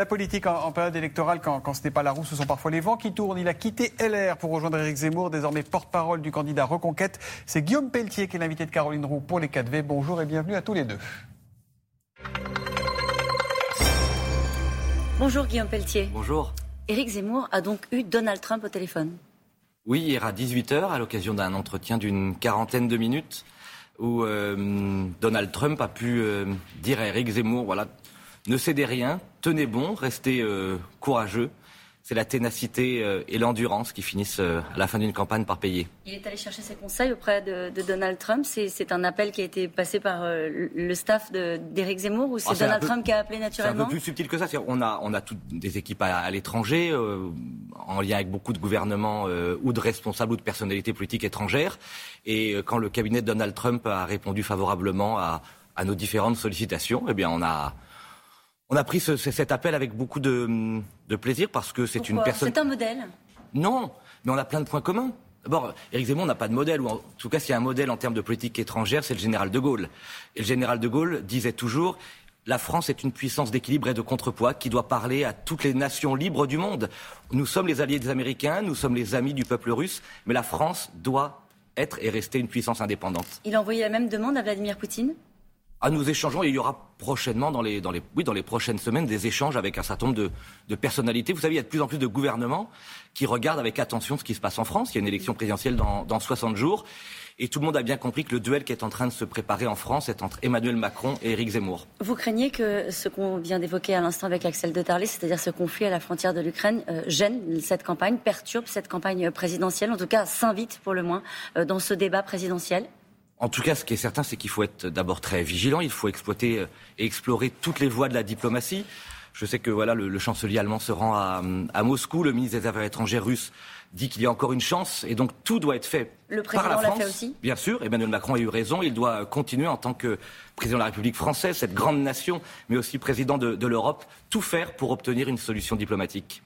La politique en, période électorale, quand, ce n'est pas la roue, ce sont parfois les vents qui tournent. Il a quitté LR pour rejoindre Éric Zemmour, désormais porte-parole du candidat Reconquête. C'est Guillaume Pelletier qui est l'invité de Caroline Roux pour les 4V. Bonjour et bienvenue à tous les deux. Bonjour Guillaume Pelletier. Bonjour. Éric Zemmour a donc eu Donald Trump au téléphone. Oui, hier à 18h, à l'occasion d'un entretien d'une quarantaine de minutes, où euh, Donald Trump a pu euh, dire à Éric Zemmour, voilà, ne cédez rien, tenez bon, restez euh, courageux. C'est la ténacité euh, et l'endurance qui finissent euh, à la fin d'une campagne par payer. Il est allé chercher ses conseils auprès de, Donald Trump. C'est un appel qui a été passé par le staff d'Éric Zemmour ou c'est ah, Donald Trump qui a appelé naturellement C'est un peu plus subtil que ça. On a, on a toutes des équipes à, l'étranger, en lien avec beaucoup de gouvernements ou de responsables ou de personnalités politiques étrangères. Et quand le cabinet de Donald Trump a répondu favorablement à, à nos différentes sollicitations, eh bien on a on a pris cet appel avec beaucoup de, plaisir parce que c'est une personne. C'est un modèle Non, mais on a plein de points communs. D'abord, Éric Zemmour n'a pas de modèle, ou en tout cas, s'il y a un modèle en termes de politique étrangère, c'est le général de Gaulle. Et le général de Gaulle disait toujours la France est une puissance d'équilibre et de contrepoids qui doit parler à toutes les nations libres du monde. Nous sommes les alliés des Américains, nous sommes les amis du peuple russe, mais la France doit être et rester une puissance indépendante. Il a envoyé la même demande à Vladimir Poutine? Ah, nous échangeons et il y aura prochainement, dans les, oui, dans les prochaines semaines, des échanges avec un certain nombre de, personnalités. Vous savez, il y a de plus en plus de gouvernements qui regardent avec attention ce qui se passe en France. Il y a une élection présidentielle dans, dans 60 jours. Et tout le monde a bien compris que le duel qui est en train de se préparer en France est entre Emmanuel Macron et Éric Zemmour. Vous craignez que ce qu'on vient d'évoquer à l'instant avec Axel de Tarlé, c'est-à-dire ce conflit à la frontière de l'Ukraine, euh, gêne cette campagne, perturbe cette campagne présidentielle, en tout cas s'invite pour le moins euh, dans ce débat présidentiel? En tout cas, ce qui est certain, c'est qu'il faut être d'abord très vigilant. Il faut exploiter et explorer toutes les voies de la diplomatie. Je sais que voilà, le, chancelier allemand se rend à, Moscou. Le ministre des Affaires étrangères russe dit qu'il y a encore une chance. Et donc, tout doit être fait le par la France. Fait aussi Bien sûr, Emmanuel Macron a eu raison. Il doit continuer en tant que président de la République française, cette grande nation, mais aussi président de, l'Europe, tout faire pour obtenir une solution diplomatique.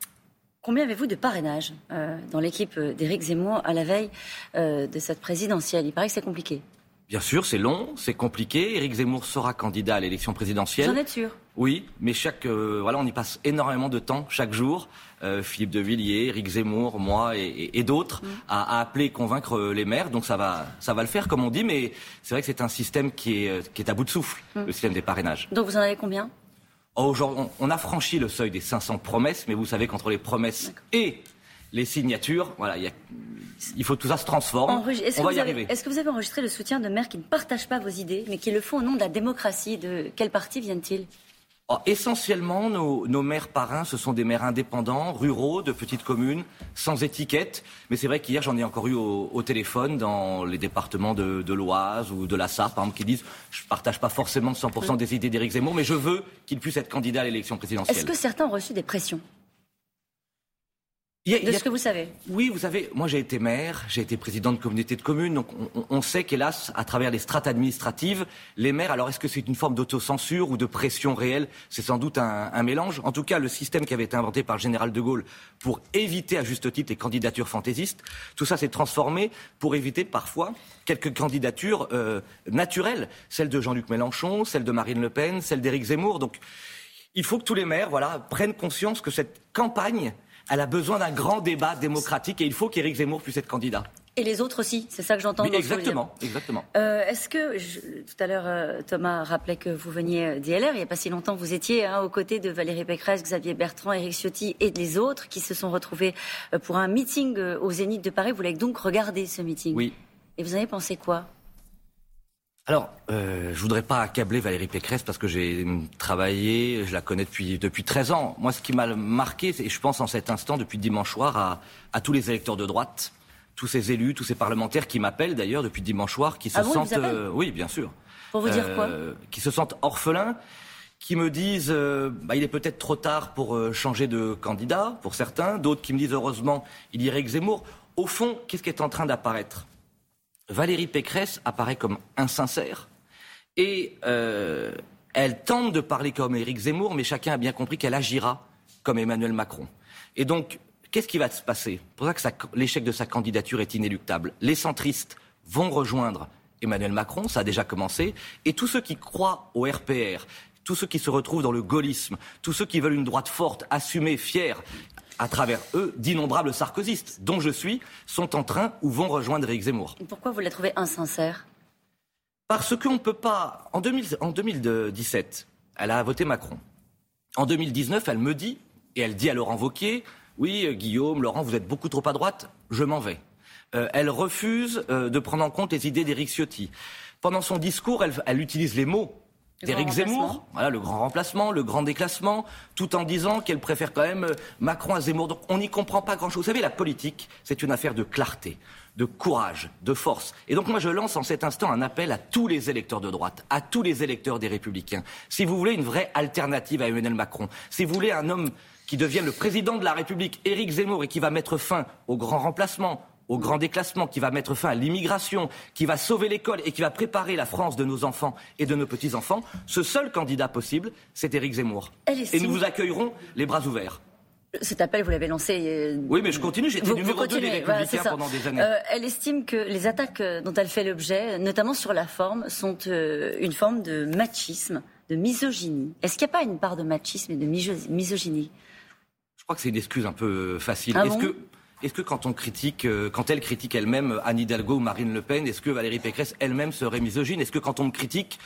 Combien avez-vous de parrainage euh, dans l'équipe d'Éric Zemmour à la veille euh, de cette présidentielle? Il paraît que c'est compliqué. Bien sûr, c'est long, c'est compliqué. Éric Zemmour sera candidat à l'élection présidentielle. Vous en êtes sûr Oui, mais chaque, euh, voilà, on y passe énormément de temps chaque jour. Euh, Philippe de Villiers, Éric Zemmour, moi et, d'autres, mm. à, appeler et convaincre euh, les maires. Donc ça va, ça va le faire, comme on dit. Mais c'est vrai que c'est un système qui est, qui est à bout de souffle, mm. le système des parrainages. Donc vous en avez combien? Oh, on, a franchi le seuil des 500 promesses, mais vous savez qu'entre les promesses et les signatures, voilà, il y a il faut que tout ça se transforme. On va y arriver. Est-ce que vous avez enregistré le soutien de maires qui ne partagent pas vos idées, mais qui le font au nom de la démocratie? De quel parti viennent-ils? Oh, Essentiellement, nos, maires parrains, ce sont des maires indépendants, ruraux, de petites communes, sans étiquette. Mais c'est vrai qu'hier, j'en ai encore eu au, téléphone dans les départements de, l'Oise ou de la Sarre, par exemple, qui disent je ne partage pas forcément 100% des idées d'Éric Zemmour, mais je veux qu'il puisse être candidat à l'élection présidentielle. Est-ce que certains ont reçu des pressions? De ce que vous savez Oui, vous savez, moi j'ai été maire, j'ai été président de communauté de communes, donc on, sait qu'hélas, à travers les strates administratives, les maires, alors est-ce que c'est une forme d'autocensure ou de pression réelle? C'est sans doute un, mélange. En tout cas, le système qui avait été inventé par le général de Gaulle pour éviter à juste titre les candidatures fantaisistes, tout ça s'est transformé pour éviter parfois quelques candidatures euh, naturelles, celle de Jean-Luc Mélenchon, celle de Marine Le Pen, celle d'Éric Zemmour. Donc il faut que tous les maires voilà, prennent conscience que cette campagne elle a besoin d'un grand débat démocratique et il faut qu'Éric Zemmour puisse être candidat. Et les autres aussi, c'est ça que j'entends. exactement, exactement. Euh, est-ce que tout à l'heure euh, Thomas rappelait que vous veniez d'ILR, il n'y a pas si longtemps vous étiez hein, aux côtés de Valérie Pécresse, Xavier Bertrand, Éric Ciotti et des autres qui se sont retrouvés euh, pour un meeting au Zénith de Paris. Vous l'avez donc regardé ce meeting. Oui. Et vous avez pensé quoi? Alors, euh, je voudrais pas accabler Valérie Pécresse parce que j'ai travaillé, je la connais depuis, depuis 13 ans. Moi, ce qui m'a marqué, et je pense en cet instant, depuis dimanche soir, à, à, tous les électeurs de droite, tous ces élus, tous ces parlementaires qui m'appellent d'ailleurs depuis dimanche soir, qui se ah sentent... Euh, oui, bien sûr. Pour vous dire quoi? euh, Qui se sentent orphelins, qui me disent euh, bah, il est peut-être trop tard pour changer de candidat, pour certains. D'autres qui me disent heureusement, il irait que Zemmour. Au fond, qu'est-ce qui est en train d'apparaître? Valérie Pécresse apparaît comme insincère et euh, elle tente de parler comme Éric Zemmour, mais chacun a bien compris qu'elle agira comme Emmanuel Macron. Et donc, qu'est-ce qui va se passer? C'est pour ça que l'échec de sa candidature est inéluctable. Les centristes vont rejoindre Emmanuel Macron, ça a déjà commencé, et tous ceux qui croient au RPR, tous ceux qui se retrouvent dans le gaullisme, tous ceux qui veulent une droite forte, assumée, fière, à travers eux, d'innombrables sarkozystes, dont je suis, sont en train ou vont rejoindre Éric Zemmour. Pourquoi vous la trouvez insincère? Parce qu'on ne peut pas. En, 2017, elle a voté Macron. En 2019, elle me dit, et elle dit à Laurent Wauquiez Oui, euh, Guillaume, Laurent, vous êtes beaucoup trop à droite, je m'en vais. Euh, elle refuse euh, de prendre en compte les idées d'Éric Ciotti. Pendant son discours, elle utilise les mots d'Éric Zemmour, voilà le grand remplacement, le grand déclassement, tout en disant qu'elle préfère quand même euh, Macron à Zemmour. Donc on n'y comprend pas grand-chose. Vous savez, la politique, c'est une affaire de clarté, de courage, de force. Et donc moi je lance en cet instant un appel à tous les électeurs de droite, à tous les électeurs des Républicains. Si vous voulez une vraie alternative à Emmanuel Macron, si vous voulez un homme qui devienne le président de la République, Éric Zemmour, et qui va mettre fin au grand remplacement, au grand déclassement, qui va mettre fin à l'immigration, qui va sauver l'école et qui va préparer la France de nos enfants et de nos petits-enfants, ce seul candidat possible, c'est Éric Zemmour. Et nous vous accueillerons les bras ouverts. Cet appel, vous l'avez lancé. Euh, oui, mais je continue. J'étais numéro 2 des Républicains pendant des années. Euh, elle estime que les attaques euh, dont elle fait l'objet, notamment sur la forme, sont une forme de machisme, de misogynie. Est-ce qu'il n'y a pas une part de machisme et de misogynie? Je crois que c'est une excuse un peu facile. Ah Est-ce que est-ce que quand on critique, euh, quand elle critique elle-même Anne Hidalgo ou Marine Le Pen, est-ce que Valérie Pécresse elle-même serait misogyne? Est-ce que quand on me critique,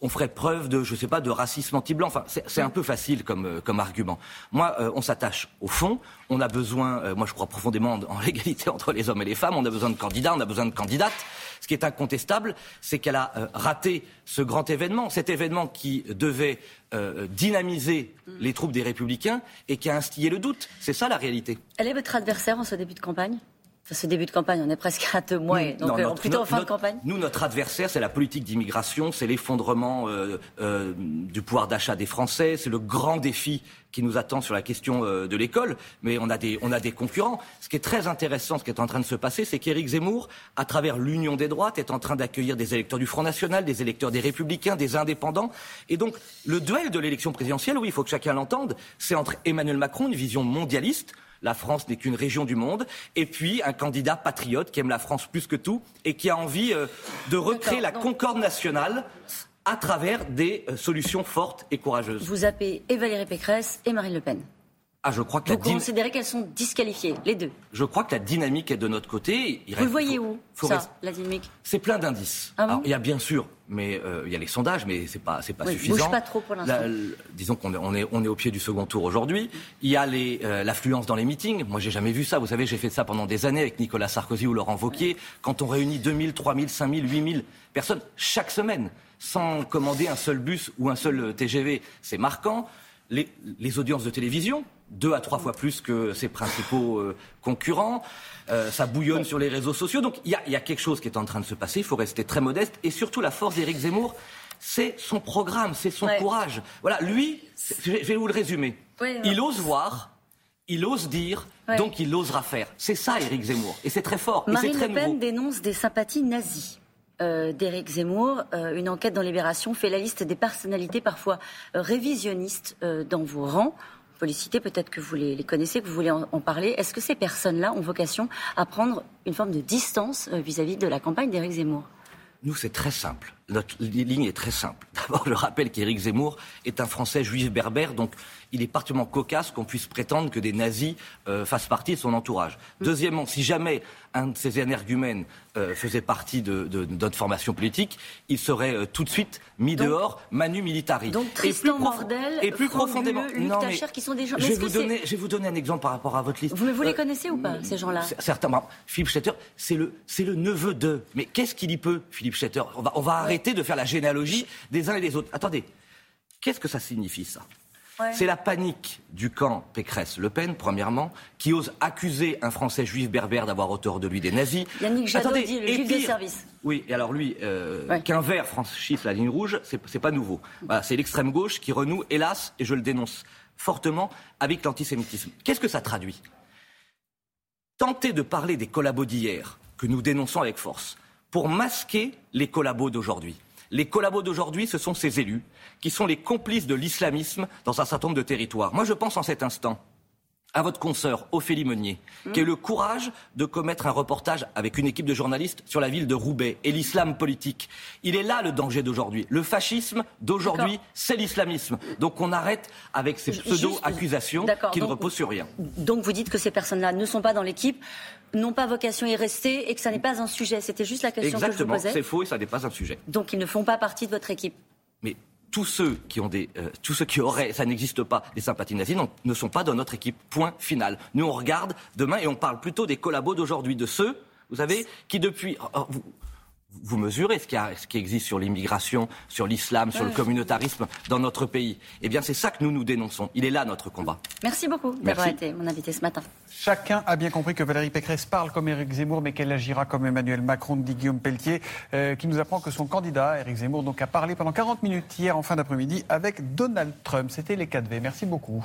on ferait preuve de, je sais pas, de racisme anti-blanc. Enfin, c'est un peu facile comme, euh, argument. Moi, euh, on s'attache au fond. On a besoin, moi je crois profondément en, l'égalité entre les hommes et les femmes. On a besoin de candidats, on a besoin de candidates. Ce qui est incontestable, c'est qu'elle a raté ce grand événement, cet événement qui devait dynamiser les troupes des Républicains et qui a instillé le doute. C'est ça la réalité. Elle est votre adversaire en ce début de campagne? Ce début de campagne, on est presque à deux mois, donc euh, plutôt en fin de campagne. Nous, notre adversaire, c'est la politique d'immigration, c'est l'effondrement euh, euh, du pouvoir d'achat des Français, c'est le grand défi qui nous attend sur la question de l'école. Mais on a, des, on a des concurrents. Ce qui est très intéressant, ce qui est en train de se passer, c'est qu'Éric Zemmour, à travers l'Union des droites, est en train d'accueillir des électeurs du Front National, des électeurs des Républicains, des indépendants. Et donc, le duel de l'élection présidentielle, oui, il faut que chacun l'entende, c'est entre Emmanuel Macron, une vision mondialiste, la France n'est qu'une région du monde, et puis un candidat patriote qui aime la France plus que tout et qui a envie euh, de recréer la concorde nationale à travers des euh, solutions fortes et courageuses. Vous appelez et Valérie Pécresse et Marine Le Pen. Ah, je crois que Vous considérez qu'elles sont disqualifiées, les deux? Je crois que la dynamique est de notre côté. Vous le voyez où, ça, la dynamique? C'est plein d'indices. Ah il y a bien sûr, mais euh, il y a les sondages, mais c'est pas, c'est pas oui, suffisant. Bouge pas trop pour l'instant. disons qu'on est, on est, on est au pied du second tour aujourd'hui. Il y a les, euh, l'affluence dans les meetings. Moi, j'ai jamais vu ça. Vous savez, j'ai fait ça pendant des années avec Nicolas Sarkozy ou Laurent Wauquiez. Quand on réunit 2000, 3000, 5000, 8000 personnes chaque semaine, sans commander un seul bus ou un seul TGV, c'est marquant. Les, les audiences de télévision, deux à trois fois plus que ses principaux euh, concurrents. Euh, ça bouillonne sur les réseaux sociaux. Donc il y, a, quelque chose qui est en train de se passer. Il faut rester très modeste. Et surtout, la force d'Éric Zemmour, c'est son programme, c'est son courage. Voilà, lui, je vais vous le résumer. il ose voir. Il ose dire, donc il osera faire. C'est ça, Éric Zemmour. Et c'est très fort. Marine et très Le Pen dénonce des sympathies nazies. Euh, d'Éric Zemmour. une enquête dans Libération fait la liste des personnalités parfois révisionnistes dans vos rangs les citer, peut-être que vous les, connaissez, que vous voulez en, parler. Est-ce que ces personnes-là ont vocation à prendre une forme de distance euh, vis-à-vis de la campagne d'Éric Zemmour? Nous, c'est très simple. Notre ligne est très simple. D'abord, je rappelle qu'Éric Zemmour est un Français juif berbère, donc il est particulièrement cocasse qu'on puisse prétendre que des nazis euh, fassent partie de son entourage. Mm. Deuxièmement, si jamais un de ces énergumènes euh, faisait partie de, notre formation politique, il serait euh, tout de suite mis dehors, manu militari. Donc Tristan Mordel, et plus profondément, Luc non, mais qui sont des gens. Je vais, vous donner, je vais vous donner un exemple par rapport à votre liste. Vous, vous les connaissez ou pas ces gens-là Certainement. Philippe Schetter, c'est le, c'est le neveu de. Mais qu'est-ce qu'il y peut, Philippe Schetter? On va, on va arrêter de faire la généalogie des uns et des autres. Attendez, qu'est-ce que ça signifie ça? C'est la panique du camp Pécresse-Le Pen, premièrement, qui ose accuser un Français juif berbère d'avoir auteur de lui des nazis. Yannick Jadot dit le juif de service. Oui, et alors lui, euh, qu'un vert franchisse la ligne rouge, c'est pas nouveau. c'est l'extrême gauche qui renoue, hélas, et je le dénonce fortement, avec l'antisémitisme. Qu'est-ce que ça traduit? Tenter de parler des collabos d'hier, que nous dénonçons avec force, pour masquer les collabos d'aujourd'hui. Les collabos d'aujourd'hui, ce sont ces élus qui sont les complices de l'islamisme dans un certain nombre de territoires. Moi, je pense en cet instant à votre consoeur Ophélie Meunier, qui a eu le courage de commettre un reportage avec une équipe de journalistes sur la ville de Roubaix et l'islam politique. Il est là le danger d'aujourd'hui. Le fascisme d'aujourd'hui, c'est l'islamisme. Donc on arrête avec ces pseudo-accusations qui ne reposent sur rien. Donc vous dites que ces personnes-là ne sont pas dans l'équipe n'ont pas vocation à y rester et que ça n'est pas un sujet. C'était juste la question que je vous posais. c'est faux et ça n'est pas un sujet. Donc ils ne font pas partie de votre équipe. Mais tous ceux qui ont des, euh, tous ceux qui auraient, ça n'existe pas, des sympathies nazies, ne sont pas dans notre équipe. Point final. Nous, on regarde demain et on parle plutôt des collabos d'aujourd'hui, de ceux, vous savez, qui depuis, oh, oh, vous mesurez ce qui, ce qui existe sur l'immigration, sur l'islam, sur le communautarisme dans notre pays. Eh bien, c'est ça que nous nous dénonçons. Il est là notre combat. Merci beaucoup d'avoir été mon invité ce matin. Chacun a bien compris que Valérie Pécresse parle comme Éric Zemmour, mais qu'elle agira comme Emmanuel Macron, dit Guillaume Pelletier, euh, qui nous apprend que son candidat, Éric Zemmour, donc, a parlé pendant 40 minutes hier en fin d'après-midi avec Donald Trump. C'était les 4V. Merci beaucoup.